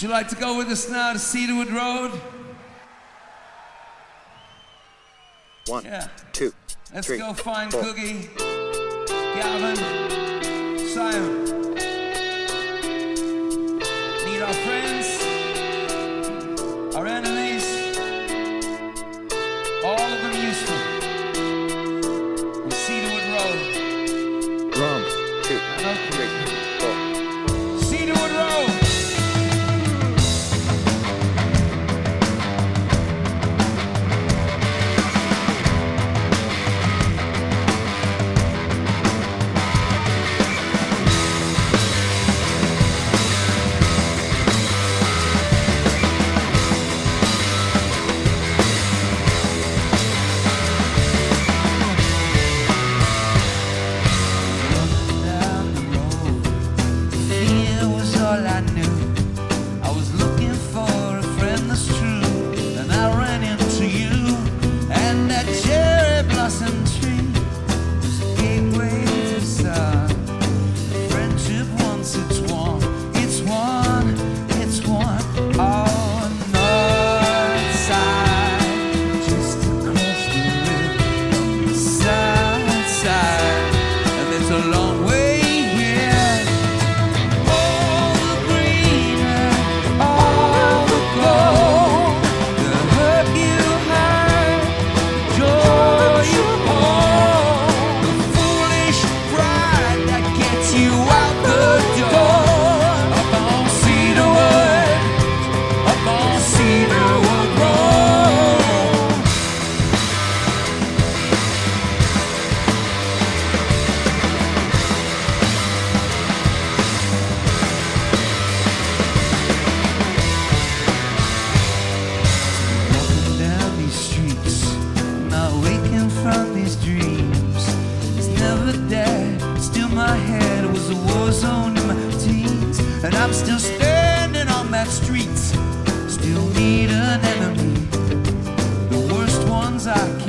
Would you like to go with us now to Cedarwood Road? One, yeah. two, Let's three, go find four. Guggi, Gavin, Simon. a war zone in my teens, and I'm still standing on that street. Still need an enemy. The worst ones I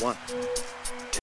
one.